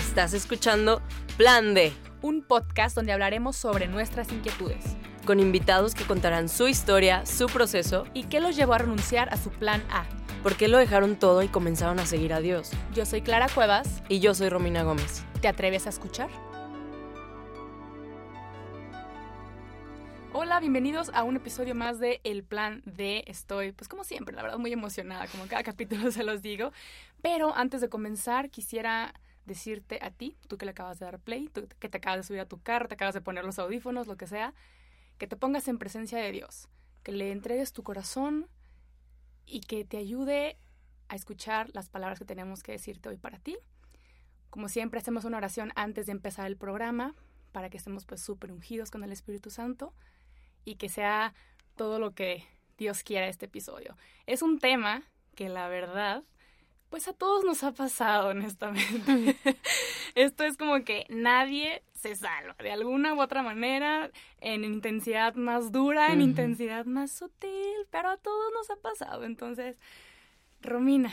Estás escuchando Plan D, un podcast donde hablaremos sobre nuestras inquietudes con invitados que contarán su historia, su proceso y qué los llevó a renunciar a su plan A. por qué lo dejaron todo y comenzaron a seguir a Dios. Yo soy Clara Cuevas. Y yo soy Romina Gómez. ¿Te atreves a escuchar? Hola, bienvenidos a un episodio más de El Plan D. Estoy, pues como siempre, la verdad muy emocionada, como cada capítulo se los digo. Pero antes de comenzar, quisiera decirte a ti, tú que le acabas de dar play, tú que te acabas de subir a tu carro, te acabas de poner los audífonos, lo que sea, que te pongas en presencia de Dios, que le entregues tu corazón y que te ayude a escuchar las palabras que tenemos que decirte hoy para ti. Como siempre, hacemos una oración antes de empezar el programa para que estemos pues súper ungidos con el Espíritu Santo y que sea todo lo que Dios quiera este episodio. Es un tema que la verdad, pues a todos nos ha pasado, honestamente. Esto es como que nadie se salva de alguna u otra manera, en intensidad más dura, en intensidad más sutil, pero a todos nos ha pasado. Entonces, Romina,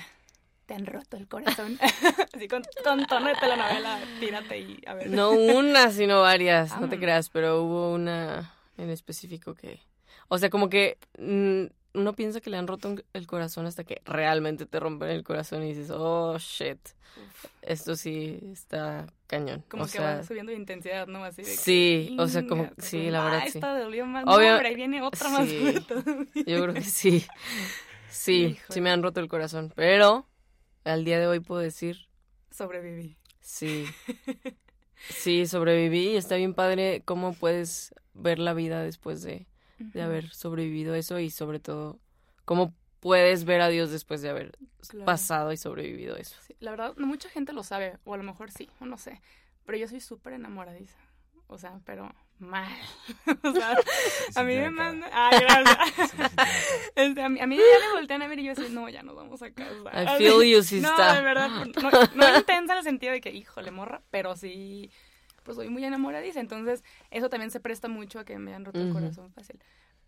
te han roto el corazón. Así con, con tono de telenovela, tírate y a ver. No una, sino varias, no te creas, pero hubo una en específico que... O sea, como que mm, uno piensa que le han roto el corazón hasta que realmente te rompen el corazón y dices, oh, shit, esto sí está cañón. Como o que sea, va subiendo de intensidad, ¿no? Así de que, Sí, o sea, como- "Inga, sí, la verdad, Ah, sí. esta dolió más. Obvio- No, hombre, ahí viene otra más sí. Yo creo que sí. Sí, Híjole. sí me han roto el corazón. Pero al día de hoy puedo decir, Sobreviví. sí. Sí, sobreviví y está bien padre cómo puedes ver la vida después de, de haber sobrevivido eso y sobre todo cómo puedes ver a Dios después de haber Claro. pasado y sobrevivido eso. Sí, la verdad, no mucha gente lo sabe, o a lo mejor sí, o no sé. Pero yo soy súper enamoradiza. O sea, pero mal. o sea, a mí me manda. Ay, gracias. Este, a, mí, a mí ya me voltean a ver y yo así, no, ya nos vamos a casa. I feel you, sí no, de verdad, no, no intensa en el sentido de que, híjole, morra, pero sí, pues soy muy enamoradiza. Entonces, eso también se presta mucho a que me han roto el corazón fácil.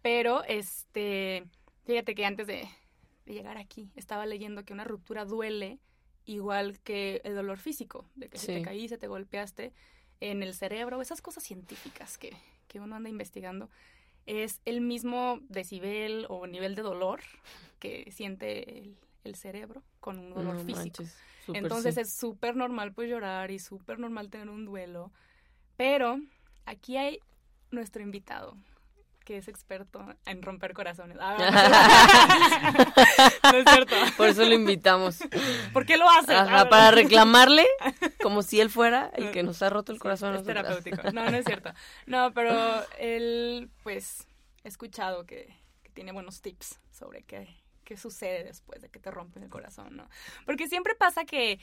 Pero, este, fíjate que antes de, de llegar aquí, estaba leyendo que una ruptura duele igual que el dolor físico, de que si te caíste, te golpeaste en el cerebro, esas cosas científicas que, que uno anda investigando, es el mismo decibel o nivel de dolor que siente el, el cerebro con un dolor No físico. manches, Entonces sí. es súper normal pues llorar y súper normal tener un duelo. Pero aquí hay nuestro invitado, que es experto en romper corazones. Ah, no es cierto. Por eso lo invitamos. ¿Por qué lo haces? Ajá, Ah, para reclamarle como si él fuera el que nos ha roto el corazón. Es terapéutico. No, no es cierto. No, pero él, pues, he escuchado que, que tiene buenos tips sobre qué, qué sucede después de que te rompen el corazón, ¿no? Porque siempre pasa que,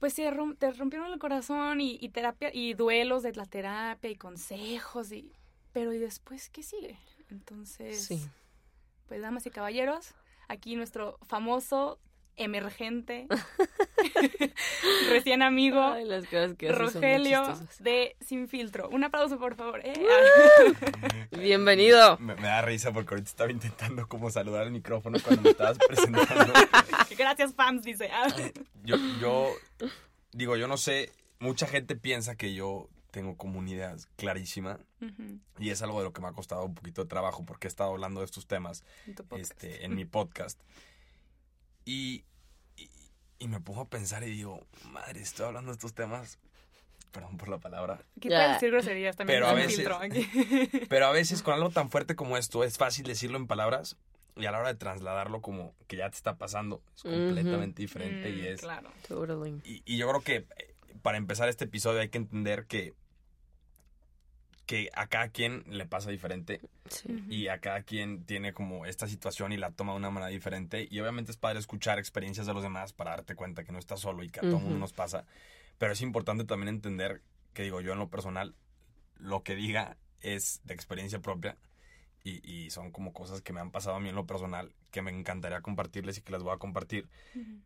pues, te, rom- te rompieron el corazón y, y terapia, y duelos de la terapia y consejos, y, pero ¿y después qué sigue? Entonces, Sí. pues, damas y caballeros, aquí nuestro famoso emergente, recién amigo, Ay, las caras que hace son muy Rogelio de Sin Filtro. Un aplauso, por favor. ¿eh? Bienvenido. Me, me da risa porque ahorita estaba intentando como saludar al micrófono cuando me estabas presentando. Gracias, fans, dice. Yo, yo digo, yo no sé, mucha gente piensa que yo tengo como una idea clarísima y es algo de lo que me ha costado un poquito de trabajo porque he estado hablando de estos temas en este, en mi podcast. Y, y me pongo a pensar y digo, madre, estoy hablando de estos temas, perdón por la palabra, puedes decir groserías también. Pero a veces- aquí. Pero a veces con algo tan fuerte como esto es fácil decirlo en palabras y a la hora de trasladarlo como que ya te está pasando es completamente diferente y Mm, es... Claro. Totally. Y, y yo creo que eh, para empezar este episodio hay que entender que, que a cada quien le pasa diferente Sí. Y a cada quien tiene como esta situación y la toma de una manera diferente. Y obviamente es padre escuchar experiencias de los demás para darte cuenta que no estás solo y que a todo mundo nos pasa, pero es importante también entender que digo yo en lo personal, lo que diga es de experiencia propia y, y son como cosas que me han pasado a mí en lo personal que me encantaría compartirles y que les voy a compartir,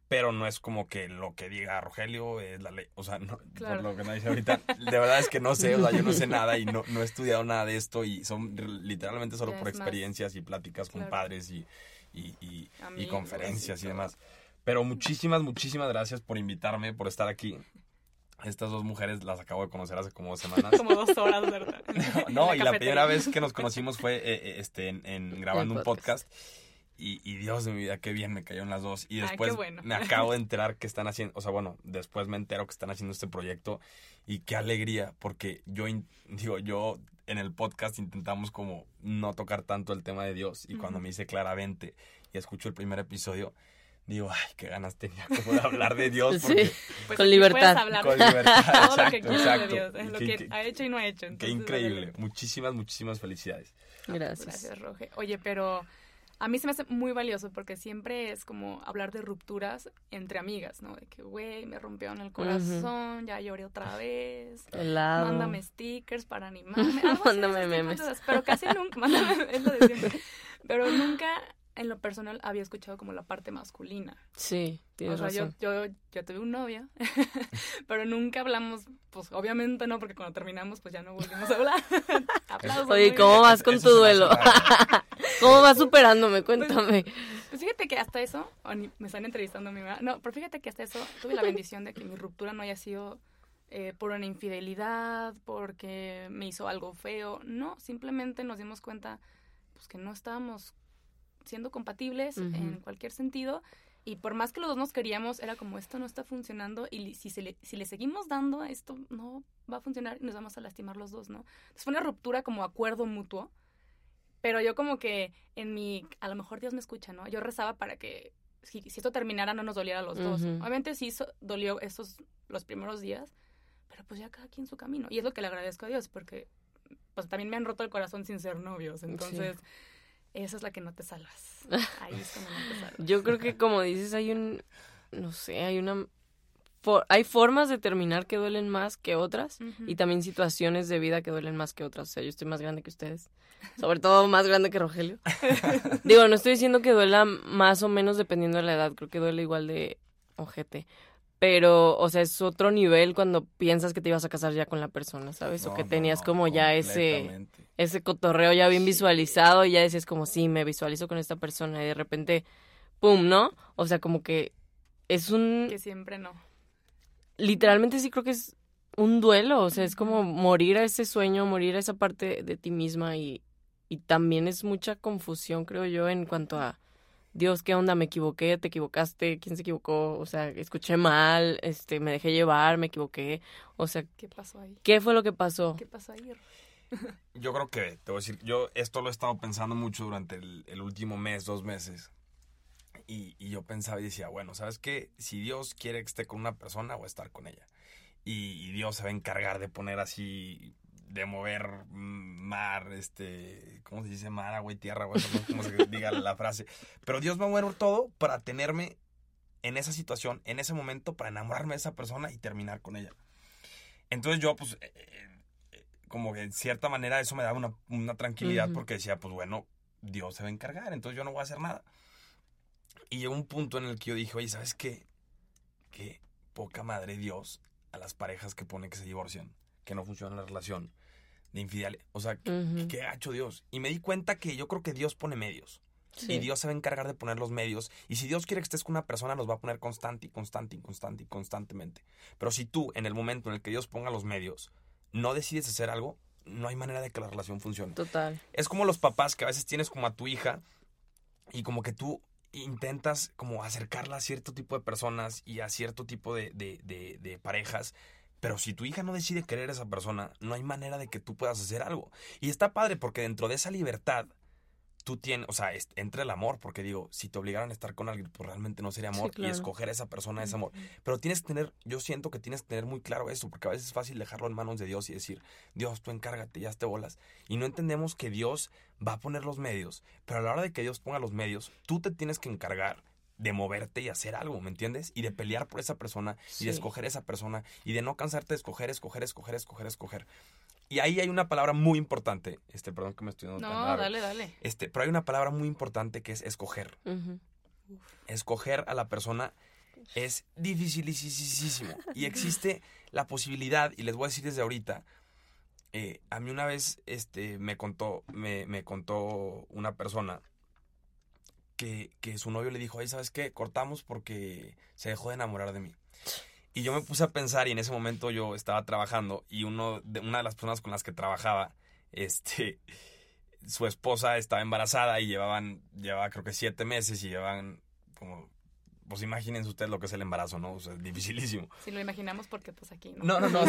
pero no es como que lo que diga Rogelio es la ley, o sea, no, Claro. por lo que me dice ahorita, de verdad es que no sé, o sea, yo no sé nada y no, no he estudiado nada de esto y son literalmente solo Ya por más- experiencias y pláticas con padres y, y, y- conferencias y demás. Pero muchísimas, muchísimas gracias por invitarme, por estar aquí. Estas dos mujeres las acabo de conocer hace como dos semanas. Como dos horas, ¿verdad? no, y la primera vez que nos conocimos fue eh, eh, este, en, en grabando un podcast. Y, y Dios de mi vida, qué bien me cayeron las dos. Y Ah, después bueno. me acabo de enterar que están haciendo, o sea, bueno, después me entero que están haciendo este proyecto. Y qué alegría, porque yo, digo, yo en el podcast intentamos como no tocar tanto el tema de Dios. Y cuando me hice claramente y escucho el primer episodio, digo, ay, qué ganas tenía como de hablar de Dios. Sí. Pues Con libertad. Hablar con libertad, todo lo que exacto, quieras exacto. de Dios, es lo Qué- que qué- ha hecho y no ha hecho. Qué increíble. Muchísimas, muchísimas felicidades. Gracias. Gracias, Roge. Oye, pero a mí se me hace muy valioso porque siempre es como hablar de rupturas entre amigas, ¿no? De que, güey, me rompieron el corazón, ya lloré otra vez. Helado. Mándame stickers para animarme. Mándame de memes. cosas, Pero casi nunca, mándame, es lo de siempre. Pero nunca en lo personal había escuchado como la parte masculina. Sí, tienes o sea, razón. yo, yo, yo tuve un novio, pero nunca hablamos, pues obviamente no, porque cuando terminamos pues ya no volvimos a hablar. Aplausos. Oye, ¿cómo vas con Eso tu duelo? ¿Cómo vas superándome? Cuéntame. Pues fíjate que hasta eso, o ni- me están entrevistando a mi mamá, no, pero fíjate que hasta eso tuve la bendición de que mi ruptura no haya sido eh, por una infidelidad, porque me hizo algo feo, no, simplemente nos dimos cuenta pues que no estábamos siendo compatibles en cualquier sentido y por más que los dos nos queríamos, era como esto no está funcionando y si, se le, si le seguimos dando esto no va a funcionar y nos vamos a lastimar los dos, ¿no? Entonces fue una ruptura como acuerdo mutuo, pero yo como que en mi, a lo mejor Dios me escucha, ¿no? Yo rezaba para que si, si esto terminara no nos doliera a los dos. Ujú. Obviamente sí so- dolió estos los primeros días, pero pues ya cada quien su camino. Y es lo que le agradezco a Dios, porque pues también me han roto el corazón sin ser novios, entonces esa es la que no te salvas. Ahí es no te salvas. Yo creo que como dices, hay un, no sé, hay una, for- hay formas de terminar que duelen más que otras y también situaciones de vida que duelen más que otras. O sea, yo estoy más grande que ustedes, sobre todo más grande que Rogelio. Digo, no estoy diciendo que duela más o menos dependiendo de la edad, creo que duele igual de ojete. Pero, o sea, es otro nivel cuando piensas que te ibas a casar ya con la persona, ¿sabes? o que tenías no, como ya ese ese cotorreo ya bien Sí. visualizado y ya decías como, sí, me visualizo con esta persona y de repente, ¡pum!, ¿no? O sea, como que es un... Que siempre no. Literalmente sí creo que es un duelo, o sea, es como morir a ese sueño, morir a esa parte de ti misma y, y también es mucha confusión, creo yo, en cuanto a, Dios, ¿qué onda? Me equivoqué, te equivocaste, ¿quién se equivocó? O sea, escuché mal, este, me dejé llevar, me equivoqué, o sea, ¿Qué pasó ahí? ¿qué fue lo que pasó? ¿Qué pasó ahí? Yo creo que, te voy a decir, yo esto lo he estado pensando mucho durante el, el último mes, dos meses. Y, y yo pensaba y decía, bueno, ¿sabes qué? Si Dios quiere que esté con una persona, voy a estar con ella. Y, y Dios se va a encargar de poner así, de mover mar, este, ¿cómo se dice? Mar, agua y tierra, güey, no sé cómo se diga la frase. Pero Dios va a mover todo para tenerme en esa situación, en ese momento, para enamorarme de esa persona y terminar con ella. Entonces yo, pues, eh, eh, como que en cierta manera eso me daba una, una tranquilidad porque decía, pues bueno, Dios se va a encargar, entonces yo no voy a hacer nada. Y llegó un punto en el que yo dije, oye, ¿sabes qué? Qué poca madre Dios a las parejas que pone que se divorcian, que no funciona la relación, de infidelidad. O sea, ¿qué, Ujú. qué ha hecho Dios? Y me di cuenta que yo creo que Dios pone medios. Sí. Y Dios se va a encargar de poner los medios. Y si Dios quiere que estés con una persona, los va a poner constante y constante y constante y constantemente. Pero si tú, en el momento en el que Dios ponga los medios, no decides hacer algo, no hay manera de que la relación funcione. Total. Es como los papás que a veces tienes como a tu hija y como que tú intentas como acercarla a cierto tipo de personas y a cierto tipo de, de- de- de parejas. Pero si tu hija no decide querer a esa persona, no hay manera de que tú puedas hacer algo. Y está padre porque dentro de esa libertad, tú tienes, o sea, entra el amor, porque digo, si te obligaran a estar con alguien, pues realmente no sería amor. claro. Y escoger a esa persona es amor. Pero tienes que tener, yo siento que tienes que tener muy claro eso, porque a veces es fácil dejarlo en manos de Dios y decir, Dios, tú encárgate, ya te bolas. Y no entendemos que Dios va a poner los medios, pero a la hora de que Dios ponga los medios, tú te tienes que encargar de moverte y hacer algo, ¿me entiendes? Y de pelear por esa persona y de escoger esa persona y de no cansarte de escoger, escoger, escoger, escoger, escoger. Y ahí hay una palabra muy importante, este, perdón que me estoy dando tan No, largo. dale, dale. Este, pero hay una palabra muy importante que es escoger escoger a la persona es dificilísimo. Y existe la posibilidad, y les voy a decir desde ahorita, eh, a mí una vez este, me, contó, me, me contó una persona que, que su novio le dijo, ay, ¿sabes qué? Cortamos porque se dejó de enamorar de mí. Y yo me puse a pensar y en ese momento yo estaba trabajando y uno de, una de las personas con las que trabajaba, este, su esposa estaba embarazada y llevaban, llevaba creo que siete meses y llevaban como pues imagínense ustedes lo que es el embarazo, ¿no? O sea, es dificilísimo. Si lo imaginamos porque pues aquí, ¿no? No, no, no. o,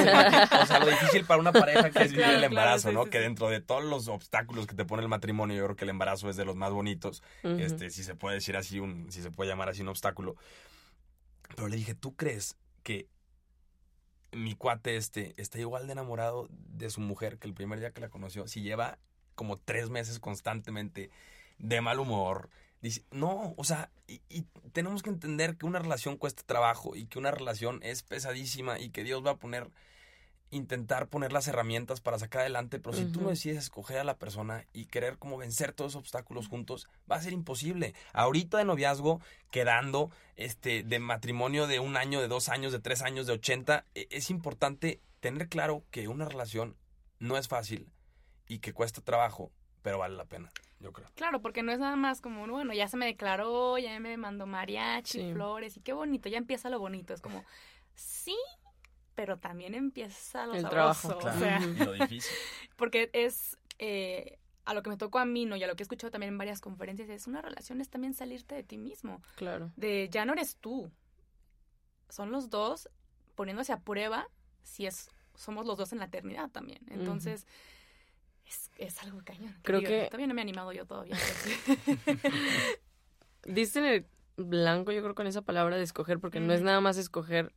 sea, lo difícil para una pareja que es vivir Claro, el embarazo, claro, sí, ¿no? sí, que sí. dentro de todos los obstáculos que te pone el matrimonio, yo creo que el embarazo es de los más bonitos. Este, si se puede decir así, un, si se puede llamar así un obstáculo. Pero le dije, ¿tú crees que mi cuate este está igual de enamorado de su mujer que el primer día que la conoció? Si lleva como tres meses constantemente de mal humor. Dice, no, o sea, y, y tenemos que entender que una relación cuesta trabajo y que una relación es pesadísima y que Dios va a poner, intentar poner las herramientas para sacar adelante, pero si tú no decides escoger a la persona y querer como vencer todos esos obstáculos juntos, va a ser imposible. Ahorita de noviazgo, quedando, este, de matrimonio de un año, de dos años, de tres años, de ochenta, e- es importante tener claro que una relación no es fácil y que cuesta trabajo, pero vale la pena, yo creo. Claro, porque no es nada más como, bueno, ya se me declaró, ya me mandó mariachi, Sí. flores, y qué bonito, ya empieza lo bonito. Es como, sí, pero también empieza lo El sabroso, trabajo, o sea. Y lo difícil. porque es eh, a lo que me tocó a mí, ¿no? Y a lo que he escuchado también en varias conferencias, es una relación, es también salirte de ti mismo, Claro. de ya no eres tú, son los dos poniéndose a prueba si es somos los dos en la eternidad también. Entonces, es, es algo cañón. Creo digo, que- Todavía no me he animado yo todavía. Diste en el blanco, yo creo, con esa palabra de escoger, porque no es nada más escoger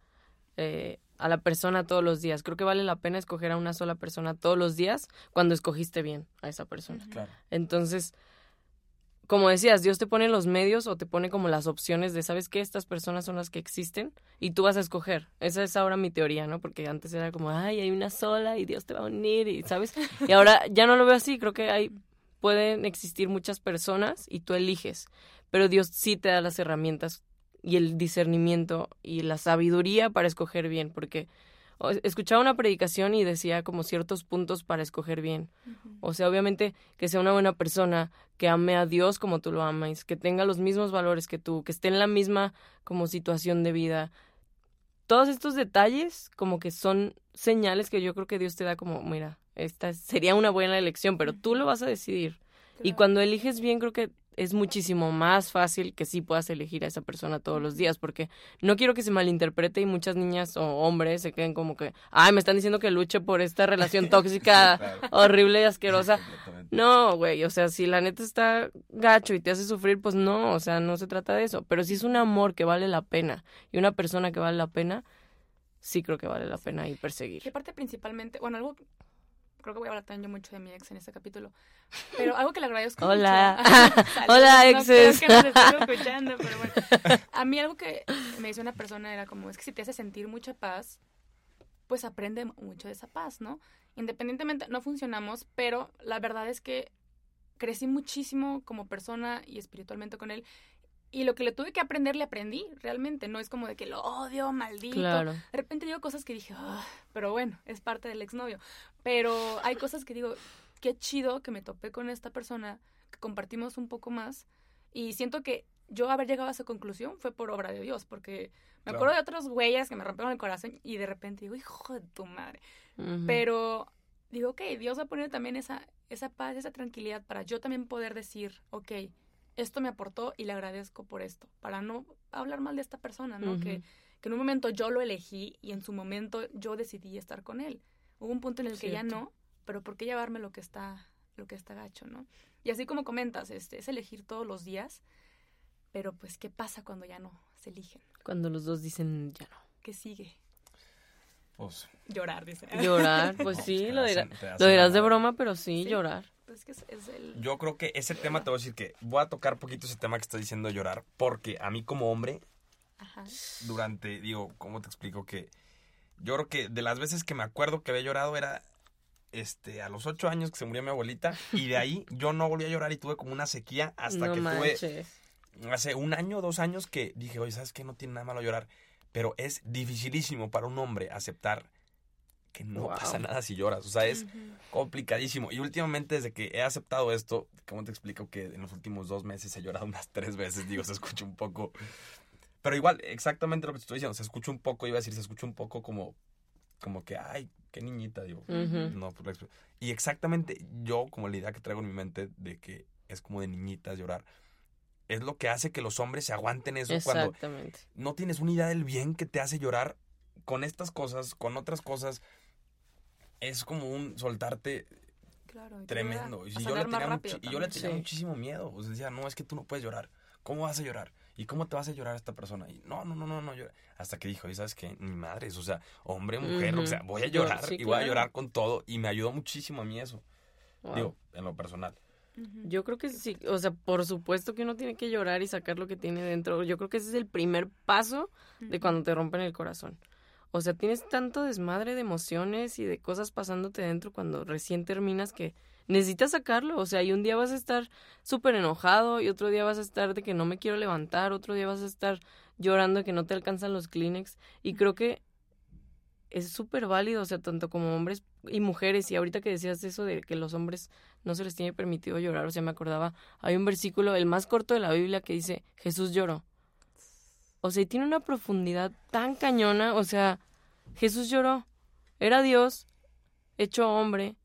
eh, a la persona todos los días. Creo que vale la pena escoger a una sola persona todos los días cuando escogiste bien a esa persona. Claro. Entonces, como decías, Dios te pone los medios o te pone como las opciones de, ¿sabes qué? Estas personas son las que existen y tú vas a escoger. Esa es ahora mi teoría, ¿no? Porque antes era como, ay, hay una sola y Dios te va a unir y, ¿sabes? Y ahora ya no lo veo así, creo que hay, pueden existir muchas personas y tú eliges, pero Dios sí te da las herramientas y el discernimiento y la sabiduría para escoger bien, porque escuchaba una predicación y decía como ciertos puntos para escoger bien. O sea, obviamente que sea una buena persona, que ame a Dios como tú lo amas, que tenga los mismos valores que tú, que esté en la misma como situación de vida. Todos estos detalles como que son señales que yo creo que Dios te da como, mira, esta sería una buena elección, pero tú lo vas a decidir. Y cuando eliges bien, creo que es muchísimo más fácil que sí puedas elegir a esa persona todos los días, porque no quiero que se malinterprete y muchas niñas o hombres se queden como que, ay, me están diciendo que luche por esta relación tóxica, Claro. horrible y asquerosa. No, güey, o sea, si la neta está gacho y te hace sufrir, pues no, o sea, no se trata de eso. Pero si es un amor que vale la pena y una persona que vale la pena, sí creo que vale la pena y Que perseguir. parte principalmente, bueno, algo, creo que voy a hablar también yo mucho de mi ex en este capítulo, pero algo que le agradezco Hola. mucho. Hola, No exes. que nos escuchando, pero bueno. A mí algo que me dice una persona era como, es que si te hace sentir mucha paz, pues aprende mucho de esa paz, ¿no? Independientemente, no funcionamos, pero la verdad es que crecí muchísimo como persona y espiritualmente con él. Y lo que le tuve que aprender, le aprendí realmente. No es como de que lo odio, maldito. Claro. De repente digo cosas que dije, "Ah", pero bueno, es parte del exnovio. Pero hay cosas que digo, qué chido que me topé con esta persona, que compartimos un poco más. Y siento que yo haber llegado a esa conclusión fue por obra de Dios, porque me Claro. acuerdo de otros güeyes que me rompieron el corazón y de repente digo, hijo de tu madre. Pero digo, ok, Dios va a poner también esa, esa paz, esa tranquilidad para yo también poder decir, ok, esto me aportó y le agradezco por esto, para no hablar mal de esta persona, ¿no? Que, que en un momento yo lo elegí y en su momento yo decidí estar con él. Hubo un punto en el que ya no, pero ¿por qué llevarme lo que está, lo que está gacho, no? Y así como comentas, este, es elegir todos los días, pero pues, ¿qué pasa cuando ya no se eligen? Cuando los dos dicen ya no. ¿Qué sigue? Pues, Llorar, dice. Llorar, pues no, sí, te lo, dirá- hacen- lo dirás de broma, pero sí, Sí. llorar. Pues que es, es el... Yo creo que ese tema te voy a decir que voy a tocar poquito ese tema que estás diciendo llorar, porque a mí como hombre, Ajá. durante, digo, ¿cómo te explico? Que yo creo que de las veces que me acuerdo que había llorado era este a los ocho años que se murió mi abuelita y de ahí yo no volví a llorar y tuve como una sequía hasta no que tuve hace un año, dos años que dije, oye, ¿sabes qué? No tiene nada malo llorar. Pero es dificilísimo para un hombre aceptar que no Wow. pasa nada si lloras. O sea, es complicadísimo. Y últimamente, desde que he aceptado esto, ¿cómo te explico que en los últimos dos meses he llorado unas tres veces? Digo, se escucha un poco. Pero igual, exactamente lo que te estoy diciendo, se escucha un poco, iba a decir, se escucha un poco como, como que, ay, qué niñita, digo. No, por la exp- Y exactamente yo, como la idea que traigo en mi mente de que es como de niñitas llorar, es lo que hace que los hombres se aguanten eso cuando Exactamente. no tienes una idea del bien que te hace llorar con estas cosas, con otras cosas. Es como un soltarte Claro. tremendo. Y, yo le tenía, rápido muchi- y yo le también. tenía Sí. muchísimo miedo. O sea, decía, no, es que tú no puedes llorar. ¿Cómo vas a llorar? ¿Y cómo te vas a llorar a esta persona? Y no, no, no, no, no. llora. Hasta que dijo, y sabes que ni madres, o sea, hombre, mujer, o sea, voy a llorar sí, y voy a llorar con todo. Y me ayudó muchísimo a mí eso. Wow. Digo, en lo personal. Yo creo que sí, o sea, por supuesto que uno tiene que llorar y sacar lo que tiene dentro. Yo creo que ese es el primer paso de cuando te rompen el corazón. O sea, tienes tanto desmadre de emociones y de cosas pasándote dentro cuando recién terminas que necesitas sacarlo. O sea, y un día vas a estar súper enojado y otro día vas a estar de que no me quiero levantar, otro día vas a estar llorando de que no te alcanzan los Kleenex. Y creo que es súper válido, o sea, tanto como hombres y mujeres. Y ahorita que decías eso de que los hombres no se les tiene permitido llorar, o sea, me acordaba, hay un versículo, el más corto de la Biblia, que dice, Jesús lloró. O sea, y tiene una profundidad tan cañona, o sea, Jesús lloró. Era Dios, hecho hombre,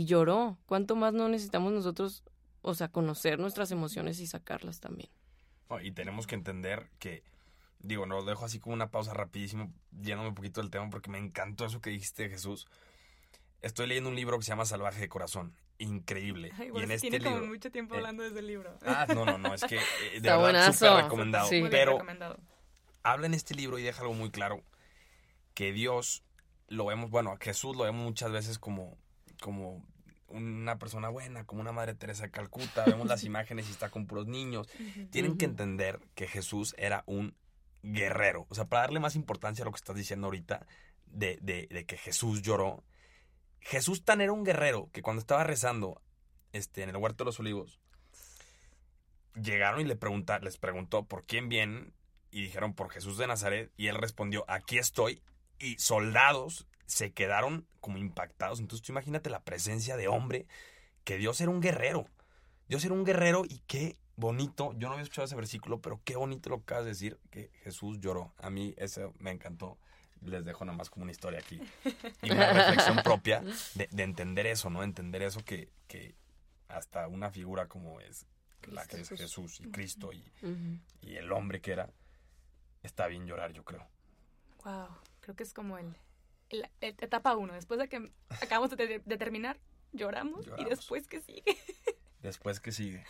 y lloró. ¿Cuánto más no necesitamos nosotros, o sea, conocer nuestras emociones y sacarlas también? No, y tenemos que entender que, digo, no lo dejo así como una pausa rapidísimo, yéndome un poquito del tema porque me encantó eso que dijiste, Jesús. Estoy leyendo un libro que se llama Salvaje de Corazón. Increíble. Ay, y bueno, en este tiene como libro. mucho tiempo eh, hablando de ese libro. Ah, no, no, no, es que eh, de Está verdad buenazo. súper recomendado. Sí. Pero recomendado. habla en este libro y deja algo muy claro, que Dios lo vemos, bueno, a Jesús lo vemos muchas veces como, como una persona buena, como una Madre Teresa de Calcuta, vemos las imágenes y está con puros niños. Tienen que entender que Jesús era un guerrero. O sea, para darle más importancia a lo que estás diciendo ahorita, de, de- de que Jesús lloró, Jesús tan era un guerrero que cuando estaba rezando este, en el huerto de los olivos, llegaron y le pregunta, les preguntó por quién vienen y dijeron por Jesús de Nazaret y él respondió, aquí estoy. Y soldados se quedaron como impactados. Entonces tú imagínate la presencia de hombre, que Dios era un guerrero. Dios era un guerrero y qué bonito, yo no había escuchado ese versículo, pero qué bonito lo que acabas de decir, que Jesús lloró. A mí eso me encantó. Les dejo nada más como una historia aquí. Y una reflexión propia de, de entender eso, ¿no? Entender eso que, que hasta una figura como es la que es Jesús. Y Cristo y, y el hombre que era, está bien llorar, yo creo. Wow, creo que es como el, el- el- etapa uno. Después de que acabamos de, de terminar, lloramos, y Lloramos. después que sigue. Después que sigue.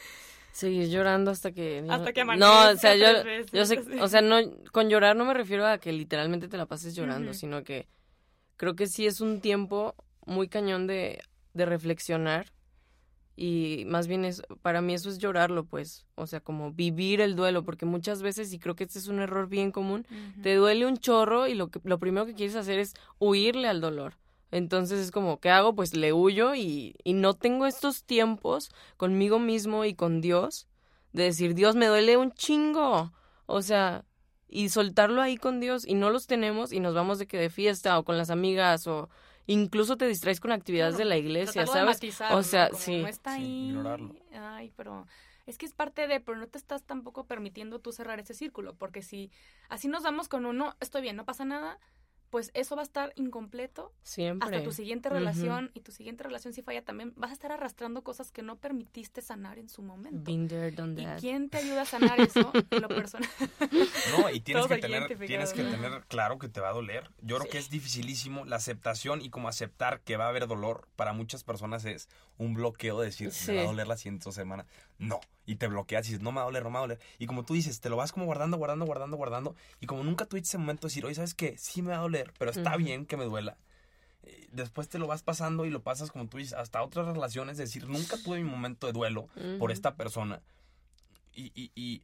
Seguir llorando hasta que... Hasta que No, o sea, yo, tres veces, yo sé, o sea, no, con llorar no me refiero a que literalmente te la pases llorando, Ujú. sino que creo que sí es un tiempo muy cañón de, de reflexionar y más bien es, para mí eso es llorarlo, pues, o sea, como vivir el duelo, porque muchas veces, y creo que este es un error bien común, te duele un chorro y lo, que, lo primero que quieres hacer es huirle al dolor. Entonces es como, ¿qué hago? Pues le huyo y, y no tengo estos tiempos conmigo mismo y con Dios de decir, Dios, me duele un chingo. O sea, y soltarlo ahí con Dios y no los tenemos y nos vamos de que de fiesta o con las amigas o incluso te distraes con actividades de la iglesia, de ¿sabes? matizarlo, O sea, como sí. No está Sí, ahí. ignorarlo. Ay, pero es que es parte de, pero no te estás tampoco permitiendo tú cerrar ese círculo, porque si así nos damos con uno, estoy bien, no pasa nada, pues eso va a estar incompleto Siempre. hasta tu siguiente relación y tu siguiente relación si falla también vas a estar arrastrando cosas que no permitiste sanar en su momento. Been there, done ¿Y quién te ayuda a sanar eso? Lo personal. No, y tienes que tener, tienes que tener claro que te va a doler. Yo creo que es dificilísimo la aceptación y como aceptar que va a haber dolor para muchas personas es un bloqueo de decir, Sí. me va a doler la siguiente semana. No. Y te bloqueas y dices, no me va a doler, no me va a doler. Y como tú dices, te lo vas como guardando, guardando, guardando, guardando. Y como nunca tuviste ese momento de decir, oye, ¿sabes qué? Sí me va a doler, pero está bien que me duela. Eh, Después te lo vas pasando y lo pasas, como tú dices, hasta otras relaciones. Es decir, nunca tuve mi momento de duelo por esta persona. Y, y, y,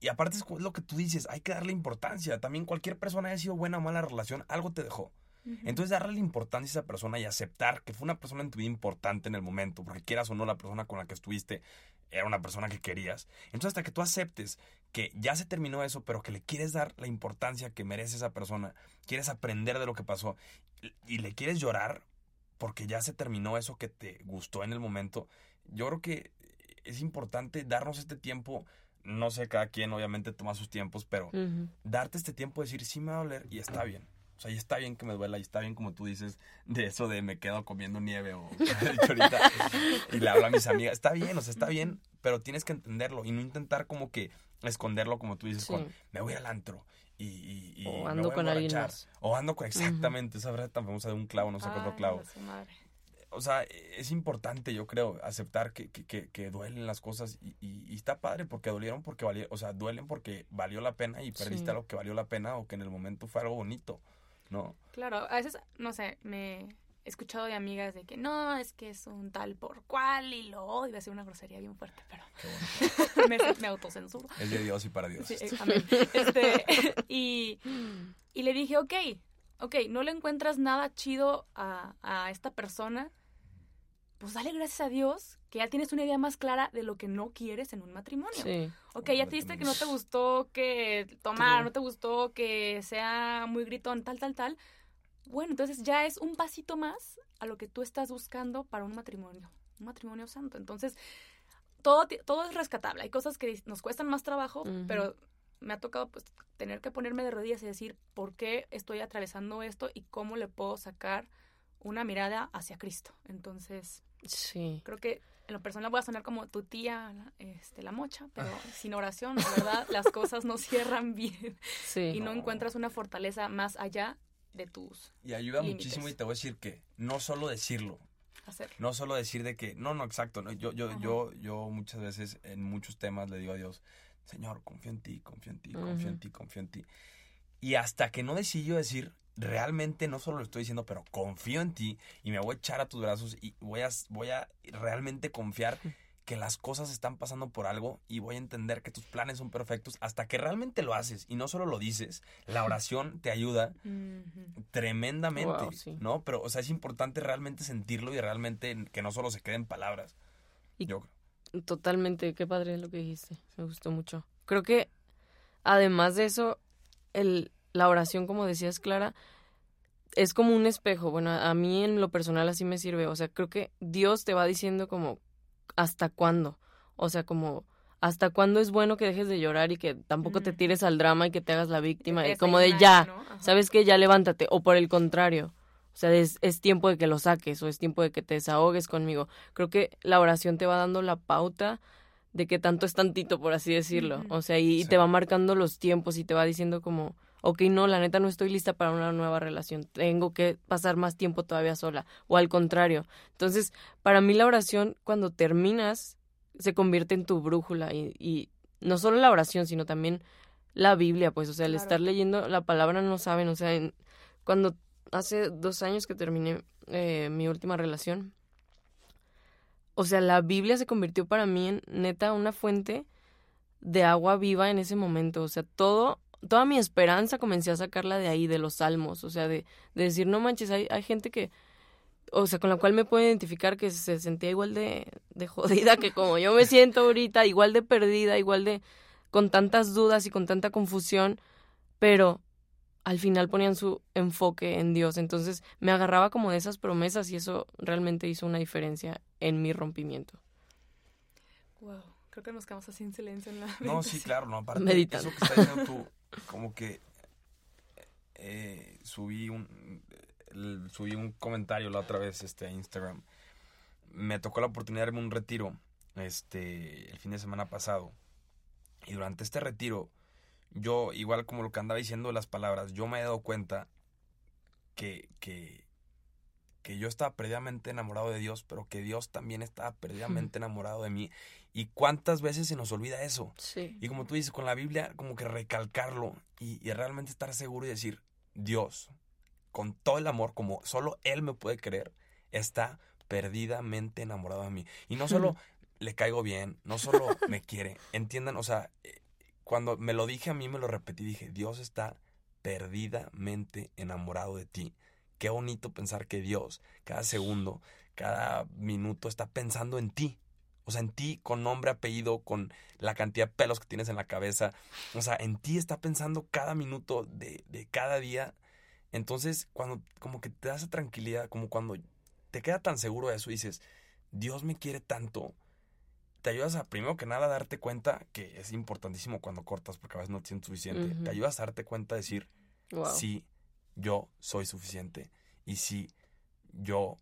y aparte es lo que tú dices, hay que darle importancia. También cualquier persona haya sido buena o mala relación, algo te dejó. Entonces darle la importancia a esa persona y aceptar que fue una persona en tu vida importante en el momento, porque quieras o no la persona con la que estuviste era una persona que querías. Entonces hasta que tú aceptes que ya se terminó eso, pero que le quieres dar la importancia que merece esa persona, quieres aprender de lo que pasó y- le quieres llorar porque ya se terminó eso que te gustó en el momento, yo creo que es importante darnos este tiempo no sé, cada quien obviamente toma sus tiempos, pero darte este tiempo de decir, sí me va a doler y está bien. O sea, y está bien que me duela y está bien como tú dices de eso de me quedo comiendo nieve o ahorita, y le hablo a mis amigas. Está bien, o sea, está bien, pero tienes que entenderlo y no intentar como que esconderlo como tú dices Sí. con me voy al antro y, y, y O ando con alguien emborrachar". más. O ando con exactamente esa frase tan famosa de un clavo, no sé cuánto Ay, clavo. O sea, es importante, yo creo, aceptar que, que, que, que duelen las cosas y, y- y está padre porque dolieron porque valió, o sea, duelen porque valió la pena y perdiste Sí. algo que valió la pena o que en el momento fue algo bonito, ¿no? Claro, a veces, no sé, me he escuchado de amigas de que no, es que es un tal por cual y lo odio. Iba a ser una grosería bien fuerte, pero Qué bueno. me, me autocensuro. Es de Dios y para Dios. Sí, eh, amén. Este, y, y le dije, ok, ok, no le encuentras nada chido a, a esta persona, pues dale gracias a Dios que ya tienes una idea más clara de lo que no quieres en un matrimonio. Sí. Ok, ya te diste que no te gustó que tomar, no te gustó que sea muy gritón, tal, tal, tal. Bueno, entonces ya es un pasito más a lo que tú estás buscando para un matrimonio, un matrimonio santo. Entonces, todo, todo es rescatable. Hay cosas que nos cuestan más trabajo, pero me ha tocado pues tener que ponerme de rodillas y decir por qué estoy atravesando esto y cómo le puedo sacar una mirada hacia Cristo. Entonces, Sí. creo que en lo personal voy a sonar como tu tía, la- este, la mocha, pero sin oración, la verdad, las cosas no cierran bien Sí. y no No. encuentras una fortaleza más allá de tus Y ayuda Límites. muchísimo y te voy a decir que no solo decirlo, hacer. no solo decir de que, no, no, exacto, no, yo, yo, Ajá. yo, yo muchas veces en muchos temas le digo a Dios, Señor, confío en ti, confío en ti, confío en ti, confío en ti. Y hasta que no decido decir, realmente no solo lo estoy diciendo, pero confío en ti y me voy a echar a tus brazos y voy a, voy a realmente confiar que las cosas están pasando por algo y voy a entender que tus planes son perfectos hasta que realmente lo haces y no solo lo dices, la oración te ayuda tremendamente, Wow, sí. ¿no? Pero, o sea, es importante realmente sentirlo y realmente que no solo se queden palabras. Y- Yo Totalmente, qué padre lo que dijiste. Me gustó mucho. Creo que además de eso, el, la oración, como decías, Clara, es como un espejo. Bueno, a mí en lo personal así me sirve. O sea, creo que Dios te va diciendo como hasta cuándo. O sea, como hasta cuándo es bueno que dejes de llorar y que tampoco te tires al drama y que te hagas la víctima. y Esa como de ya. ¿sabes qué? Ya levántate. O por el contrario. O sea, es, es tiempo de que lo saques o es tiempo de que te desahogues conmigo. Creo que la oración te va dando la pauta de que tanto es tantito, por así decirlo. O sea, y, te va marcando los tiempos y te va diciendo como, ok, no, la neta no estoy lista para una nueva relación. Tengo que pasar más tiempo todavía sola. O al contrario. Entonces, para mí la oración, cuando terminas, se convierte en tu brújula. Y, y no solo la oración, sino también la Biblia, pues, o sea, el Claro. estar leyendo la palabra no saben, o sea, en, cuando hace dos años que terminé eh, mi última relación, o sea, la Biblia se convirtió para mí en neta una fuente de agua viva en ese momento, o sea, todo, toda mi esperanza comencé a sacarla de ahí, de los salmos, o sea, de, de decir, no manches, hay, hay gente que, o sea, con la cual me puedo identificar que se sentía igual de, de jodida que como yo me siento ahorita, igual de perdida, igual de con tantas dudas y con tanta confusión, pero al final ponían su enfoque en Dios. Entonces me agarraba como de esas promesas y eso realmente hizo una diferencia en mi rompimiento. Wow, creo que nos quedamos así en silencio en la No, sí, meditación. claro, no, aparte Meditando. eso que estás diciendo tú, como que eh, subí un el- subí un comentario la otra vez este a Instagram. Me tocó la oportunidad de a un retiro este el fin de semana pasado. Y durante este retiro yo igual como lo que andaba diciendo las palabras, yo me he dado cuenta que que que yo estaba perdidamente enamorado de Dios, pero que Dios también estaba perdidamente enamorado de mí. ¿Y cuántas veces se nos olvida eso? Sí. Y como tú dices, con la Biblia, como que recalcarlo y, y realmente estar seguro y decir, Dios, con todo el amor, como solo Él me puede creer, está perdidamente enamorado de mí. Y no solo le caigo bien, no solo me quiere, entiendan, o sea, eh, cuando me lo dije a mí, me lo repetí, dije, Dios está perdidamente enamorado de ti. Qué bonito pensar que Dios, cada segundo, cada minuto, está pensando en ti. O sea, en ti con nombre, apellido, con la cantidad de pelos que tienes en la cabeza. O sea, en ti está pensando cada minuto de, de cada día. Entonces, cuando como que te da esa tranquilidad, como cuando te queda tan seguro de eso, dices, Dios me quiere tanto te ayudas a, primero que nada, a darte cuenta que es importantísimo cuando cortas, porque a veces no te sientes suficiente. Te ayudas a darte cuenta de decir, Wow. sí, yo soy suficiente. Y sí, yo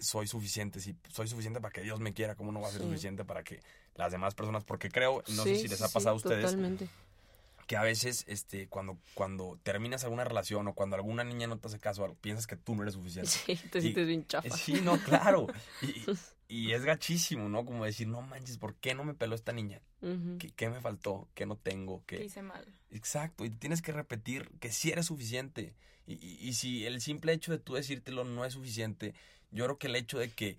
soy suficiente. Si soy suficiente para que Dios me quiera, ¿cómo no va a ser Sí. suficiente para que las demás personas? Porque creo, no sé si les ha sí, pasado a ustedes, Totalmente. que a veces este, cuando, cuando terminas alguna relación o cuando alguna niña no te hace caso, piensas que tú no eres suficiente. Sí, te Y- sientes bien chafa. Sí, no, claro. Y, y es gachísimo, ¿no? Como decir, no manches, ¿por qué no me peló esta niña? ¿Qué, qué me faltó? ¿Qué no tengo? ¿Qué ¿Qué... hice mal? Exacto, y tienes que repetir que sí eres suficiente. Y, y- y si el simple hecho de tú decírtelo no es suficiente, yo creo que el hecho de que,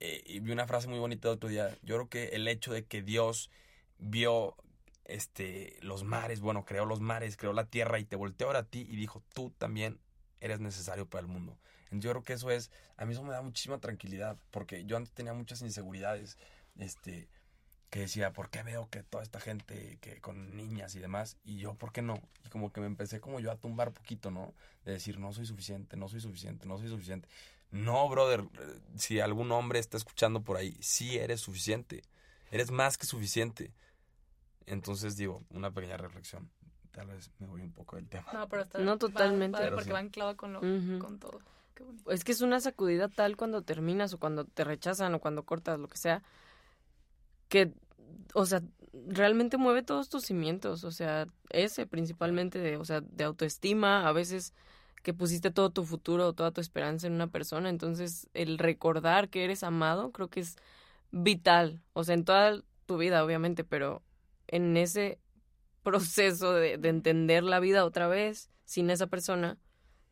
eh, y vi una frase muy bonita el otro día, yo creo que el hecho de que Dios vio este, los mares, bueno, creó los mares, creó la tierra y te volteó ahora a ti y dijo, tú también eres necesario para el mundo. Yo creo que eso es, a mí eso me da muchísima tranquilidad, porque yo antes tenía muchas inseguridades, este, que decía, ¿por qué veo que toda esta gente que con niñas y demás? Y yo, ¿por qué no? Y como que me empecé como yo a tumbar poquito, ¿no? De decir, no soy suficiente, no soy suficiente, no soy suficiente. No, brother, si algún hombre está escuchando por ahí, sí eres suficiente. Eres más que suficiente. Entonces digo, una pequeña reflexión. Tal vez me voy un poco del tema. No, pero está No, totalmente. porque sí. va anclado con, lo, con todo. Qué bonito. Es que es una sacudida tal cuando terminas o cuando te rechazan o cuando cortas, lo que sea, que, o sea, realmente mueve todos tus cimientos, o sea, ese principalmente, de, o sea, de autoestima, a veces que pusiste todo tu futuro, toda tu esperanza en una persona, entonces el recordar que eres amado creo que es vital, o sea, en toda tu vida, obviamente, pero en ese proceso de, de entender la vida otra vez sin esa persona,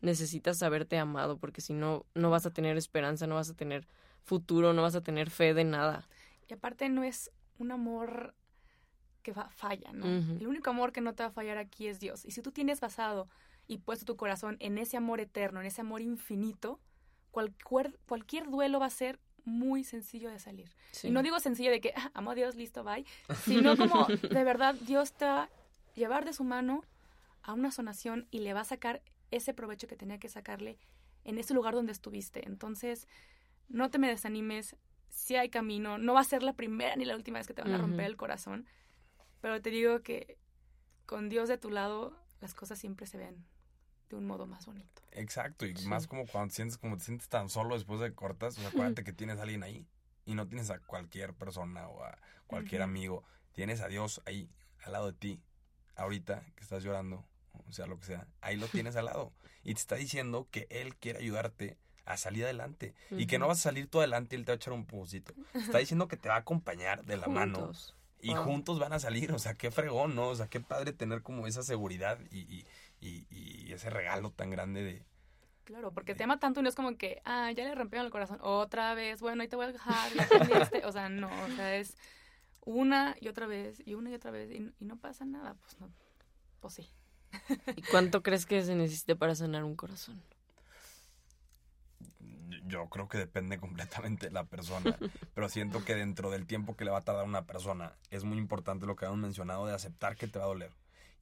necesitas saberte amado, porque si no, no vas a tener esperanza, no vas a tener futuro, no vas a tener fe de nada. Y aparte no es un amor que va, falla, ¿no? El único amor que no te va a fallar aquí es Dios. Y si tú tienes basado y puesto tu corazón en ese amor eterno, en ese amor infinito, cualquier, cualquier duelo va a ser muy sencillo de salir. Sí. Y no digo sencillo de que, ah, amo a Dios, listo, bye, sino como de verdad Dios te va a llevar de su mano a una sonación y le va a sacar ese provecho que tenía que sacarle en ese lugar donde estuviste. Entonces, no te me desanimes, si hay camino, no va a ser la primera ni la última vez que te van a romper el corazón, pero te digo que con Dios de tu lado, las cosas siempre se ven de un modo más bonito. Exacto, y Sí. más como cuando te sientes como te sientes tan solo después de cortas, sea, acuérdate que tienes a alguien ahí y no tienes a cualquier persona o a cualquier amigo, tienes a Dios ahí al lado de ti, ahorita que estás llorando, o sea, lo que sea, ahí lo tienes al lado y te está diciendo que él quiere ayudarte a salir adelante y que no vas a salir tú adelante y él te va a echar un pocito. Está diciendo que te va a acompañar de la mano y Wow. juntos van a salir, o sea, qué fregón, ¿no? O sea, qué padre tener como esa seguridad y, y, y- y ese regalo tan grande de, Claro, porque te ama tanto y no es como que, ah, ya le rompieron el corazón otra vez, bueno, ahí te voy a dejar, ya. O sea, no, o sea, es una y otra vez y una y otra vez y, y no pasa nada, pues no, pues sí. ¿Y cuánto crees que se necesite para sanar un corazón? Yo creo que depende completamente de la persona, pero siento que dentro del tiempo que le va a tardar a una persona es muy importante lo que habíamos mencionado de aceptar que te va a doler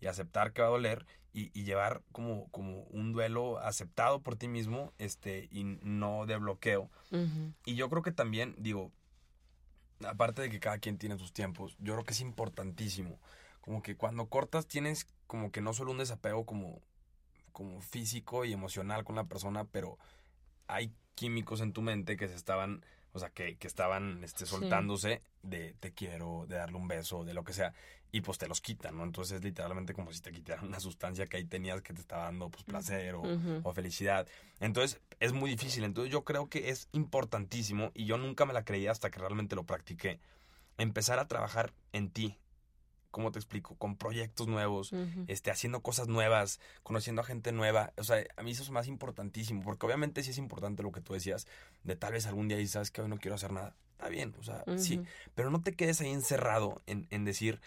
y aceptar que va a doler y, y llevar como, como un duelo aceptado por ti mismo este y no de bloqueo. Y yo creo que también, digo, aparte de que cada quien tiene sus tiempos, yo creo que es importantísimo. Como que cuando cortas tienes como que no solo un desapego como, como físico y emocional con la persona, pero hay químicos en tu mente que se estaban, o sea, que, que estaban este, Sí. soltándose de te quiero, de darle un beso, de lo que sea, y pues te los quitan, ¿no? Entonces es literalmente como si te quitaran una sustancia que ahí tenías que te estaba dando pues placer o, o felicidad. Entonces es muy difícil. Entonces yo creo que es importantísimo y yo nunca me la creía hasta que realmente lo practiqué. Empezar a trabajar en ti. ¿Cómo te explico? Con proyectos nuevos, este, haciendo cosas nuevas, conociendo a gente nueva. O sea, a mí eso es más importantísimo, porque obviamente sí es importante lo que tú decías, de tal vez algún día dices, sabes que hoy no quiero hacer nada. Está bien, o sea, sí. Pero no te quedes ahí encerrado en, en decir,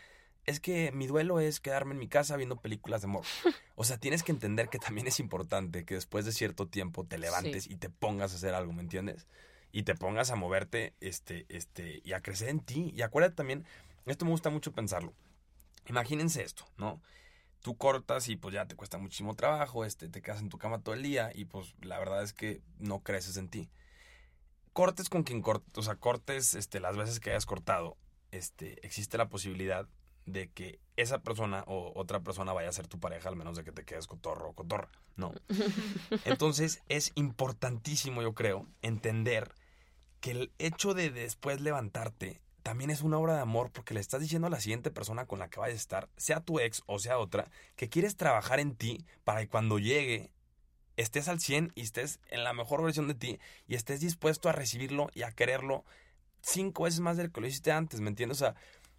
es que mi duelo es quedarme en mi casa viendo películas de amor. O sea, tienes que entender que también es importante que después de cierto tiempo te levantes y te pongas a hacer algo, ¿me entiendes? Y te pongas a moverte, este, este, y a crecer en ti. Y acuérdate también, esto me gusta mucho pensarlo. Imagínense esto, ¿no? Tú cortas y pues ya te cuesta muchísimo trabajo, este, te quedas en tu cama todo el día y pues la verdad es que no creces en ti. cortes con quien cortes, o sea, cortes este, las veces que hayas cortado, este, existe la posibilidad de que esa persona o otra persona vaya a ser tu pareja, al menos de que te quedes cotorro o cotorra, ¿no? Entonces es importantísimo, yo creo, entender que el hecho de después levantarte también es una obra de amor porque le estás diciendo a la siguiente persona con la que vayas a estar, sea tu ex o sea otra, que quieres trabajar en ti para que cuando llegue estés al 100 y estés en la mejor versión de ti y estés dispuesto a recibirlo y a quererlo cinco veces más de lo que lo hiciste antes, ¿me entiendes? O sea,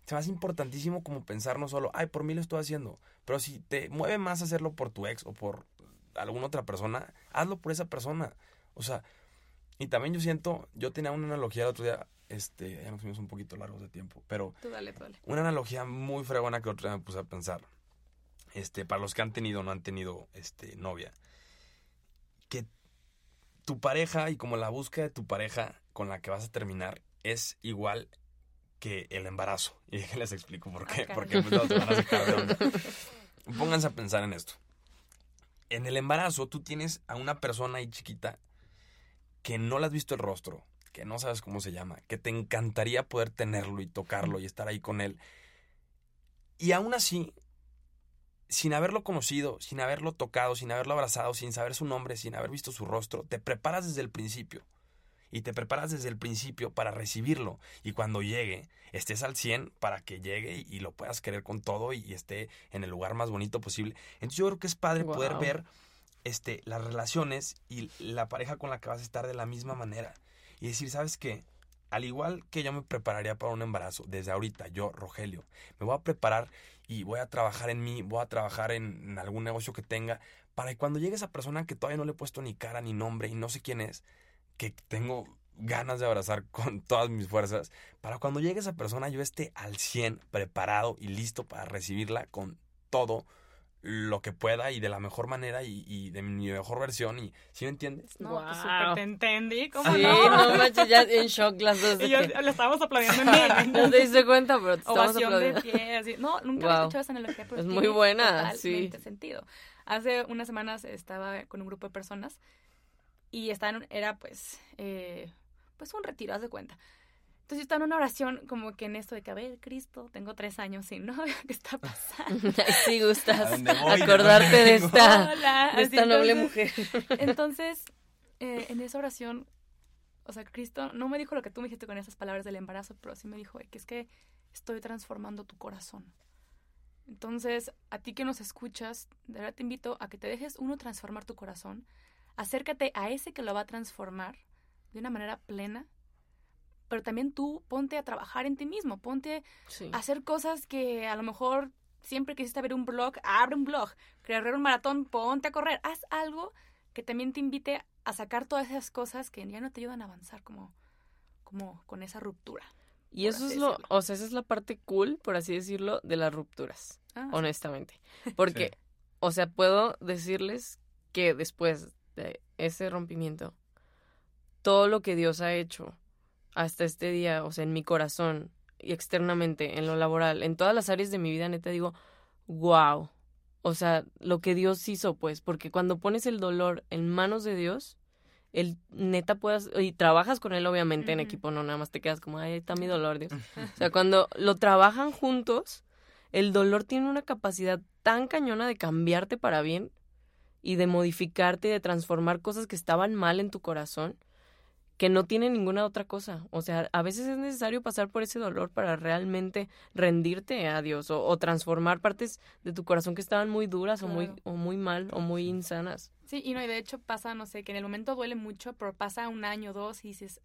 se me hace importantísimo como pensar no solo, ay, por mí lo estoy haciendo, pero si te mueve más hacerlo por tu ex o por alguna otra persona, hazlo por esa persona. O sea, y también yo siento, yo tenía una analogía el otro día, este, ya nos fuimos un poquito largos de tiempo, pero Tú dale, tú dale. una analogía muy fregona que el otro día me puse a pensar. Este, para los que han tenido o no han tenido este novia, que tu pareja y como la búsqueda de tu pareja con la que vas a terminar es igual que el embarazo. Y les explico por qué. Porque pues, van a sacar de onda. Pónganse a pensar en esto. En el embarazo tú tienes a una persona ahí chiquita que no le has visto el rostro, que no sabes cómo se llama, que te encantaría poder tenerlo y tocarlo y estar ahí con él. Y aún así, sin haberlo conocido, sin haberlo tocado, sin haberlo abrazado, sin saber su nombre, sin haber visto su rostro, te preparas desde el principio. Y te preparas desde el principio para recibirlo. Y cuando llegue, estés al 100 para que llegue y lo puedas querer con todo y esté en el lugar más bonito posible. Entonces yo creo que es padre poder ver este, las relaciones y la pareja con la que vas a estar de la misma manera. Y decir, ¿sabes qué? Al igual que yo me prepararía para un embarazo, desde ahorita, yo, Rogelio, me voy a preparar y voy a trabajar en mí, voy a trabajar en, en algún negocio que tenga, para que cuando llegue esa persona que todavía no le he puesto ni cara ni nombre y no sé quién es, que tengo ganas de abrazar con todas mis fuerzas, para cuando llegue esa persona yo esté al 100 preparado y listo para recibirla con todo lo que pueda y de la mejor manera y, y de mi mejor versión y ¿sí me entiendes? No, pues Guau. súper te entendí. ¿Cómo Sí, no? no manches, ya en shock las dos. Y yo que- le estábamos aplaudiendo en No te diste cuenta, pero te estamos Ovación de aplaudiendo. pie, así. No, nunca Wow. escuchado esa analogía, pero Es muy buena, totalmente sí. sentido. Hace unas semanas estaba con un grupo de personas y estaban, era pues, eh, pues un retiro, haz de cuenta. Entonces yo estaba en una oración como que en esto de que, a ver, Cristo, tengo tres años sin novia, ¿qué está pasando? Sí ¿A gustas acordarte de esta, Hola, de así, esta noble entonces- mujer. Entonces, eh, en esa oración, o sea, Cristo no me dijo lo que tú me dijiste con esas palabras del embarazo, pero sí me dijo "Eh, que es que estoy transformando tu corazón. Entonces, a ti que nos escuchas, de verdad te invito a que te dejes uno transformar tu corazón. Acércate a ese que lo va a transformar de una manera plena. Pero también tú ponte a trabajar en ti mismo, ponte Sí. a hacer cosas que a lo mejor siempre quisiste ver un blog, abre un blog, correr un maratón, ponte a correr, haz algo que también te invite a sacar todas esas cosas que ya no te ayudan a avanzar como, como con esa ruptura. Y eso es lo, decirlo. o sea, esa es la parte cool, por así decirlo, de las rupturas, Ah, honestamente. Porque, Sí. o sea, puedo decirles que después de ese rompimiento, todo lo que Dios ha hecho hasta este día, o sea, en mi corazón y externamente, en lo laboral, en todas las áreas de mi vida, neta digo, wow. O sea, lo que Dios hizo, pues, porque cuando pones el dolor en manos de Dios, el neta puedas, y trabajas con él obviamente en equipo, no nada más te quedas como, ahí está mi dolor, Dios. O sea, cuando lo trabajan juntos, el dolor tiene una capacidad tan cañona de cambiarte para bien y de modificarte y de transformar cosas que estaban mal en tu corazón que no tiene ninguna otra cosa. O sea, a veces es necesario pasar por ese dolor para realmente rendirte a Dios o, o transformar partes de tu corazón que estaban muy duras o muy o muy mal o muy insanas. Sí, y no, y de hecho pasa, no sé, que en el momento duele mucho, pero pasa un año, dos y dices,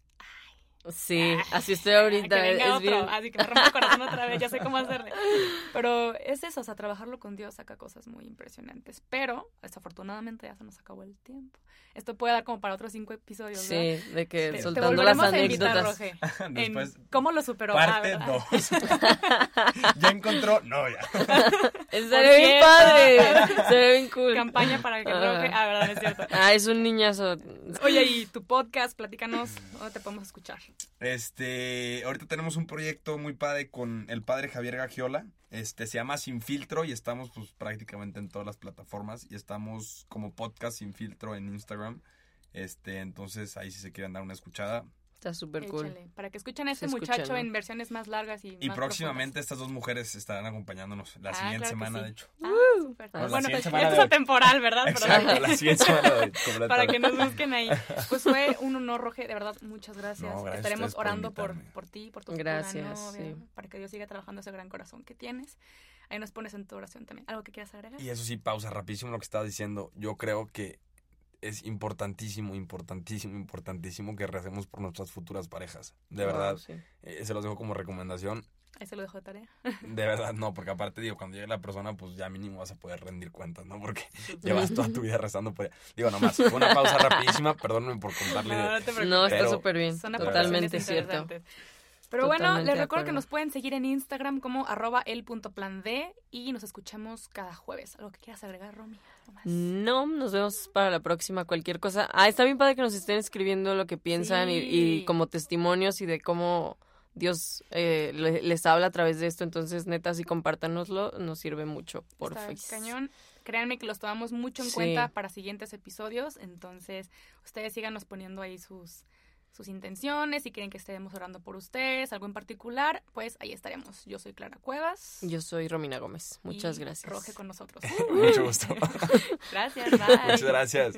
Sí, Ah, así estoy ahorita. que venga es otro, bien. así que me rompe el corazón otra vez, ya sé cómo hacerle. Pero es eso, o sea, trabajarlo con Dios saca cosas muy impresionantes. Pero, desafortunadamente, ya se nos acabó el tiempo. Esto puede dar como para otros cinco episodios, Sí, ¿verdad? de que Te- te soltando las volveremos a invitar, anécdotas. Roge, en Después, ¿Cómo lo superó? Ah, parte ¿verdad? 2. ya encontró novia. Estaría bien cierto. padre. Estaría bien cool. Campaña para que Ah. Roge... Ah, verdad, es cierto. Ah, es un niñazo. Oye, y tu podcast, platícanos, ¿dónde te podemos escuchar? Este, ahorita tenemos un proyecto muy padre con el padre Javier Gagiola. Este, se llama Sin Filtro y estamos pues prácticamente en todas las plataformas y estamos como podcast Sin Filtro en Instagram. Este, entonces ahí si se quieren dar una escuchada, Está súper cool. Para que escuchen a este muchacho ¿no? en versiones más largas y Y más próximamente estas dos mujeres estarán acompañándonos la Ah, siguiente claro semana, sí. de hecho. Ah. Ah, la Bueno, semana esto es atemporal, ¿verdad? Pero- Exacto, la siguiente semana de para que nos busquen ahí. Pues fue un honor, Roge, de verdad, muchas gracias. No, gracias Estaremos por orando por, por ti, por tu Gracias, futura novia, sí. para que Dios siga trabajando ese gran corazón que tienes. Ahí nos pones en tu oración también. ¿Algo que quieras agregar? Y eso sí, pausa rapidísimo lo que estaba diciendo. Yo creo que es importantísimo, importantísimo, importantísimo que recemos por nuestras futuras parejas. De Wow, verdad, sí. eh, se los dejo como recomendación. Ahí se lo dejo de tarea. De verdad, no, porque aparte digo, cuando llegue la persona, pues ya mínimo vas a poder rendir cuentas, ¿no? Porque llevas toda tu vida rezando por ella. Digo, nomás, fue una pausa rapidísima, perdónenme por contarle. No, no te. No, está súper bien. Son Totalmente cierto. Pero bueno, les recuerdo que nos pueden seguir en Instagram como arroba el.plan D y nos escuchamos cada jueves. ¿Algo que quieras agregar, Romy? ¿Algo más? No, nos vemos para la próxima. Cualquier cosa. Ah, está bien padre que nos estén escribiendo lo que piensan y, como testimonios y de cómo Dios eh, le- les habla a través de esto. Entonces, neta, sí, compártanoslo. Nos sirve mucho. Por Está cañón. Créanme que los tomamos mucho en Sí. cuenta para siguientes episodios. Entonces, ustedes síganos poniendo ahí sus, sus intenciones. Si quieren que estemos orando por ustedes, algo en particular, pues ahí estaremos. Yo soy Clara Cuevas. Yo soy Romina Gómez. Muchas y gracias. Roge con nosotros. Mucho gusto. Gracias, bye. Muchas gracias.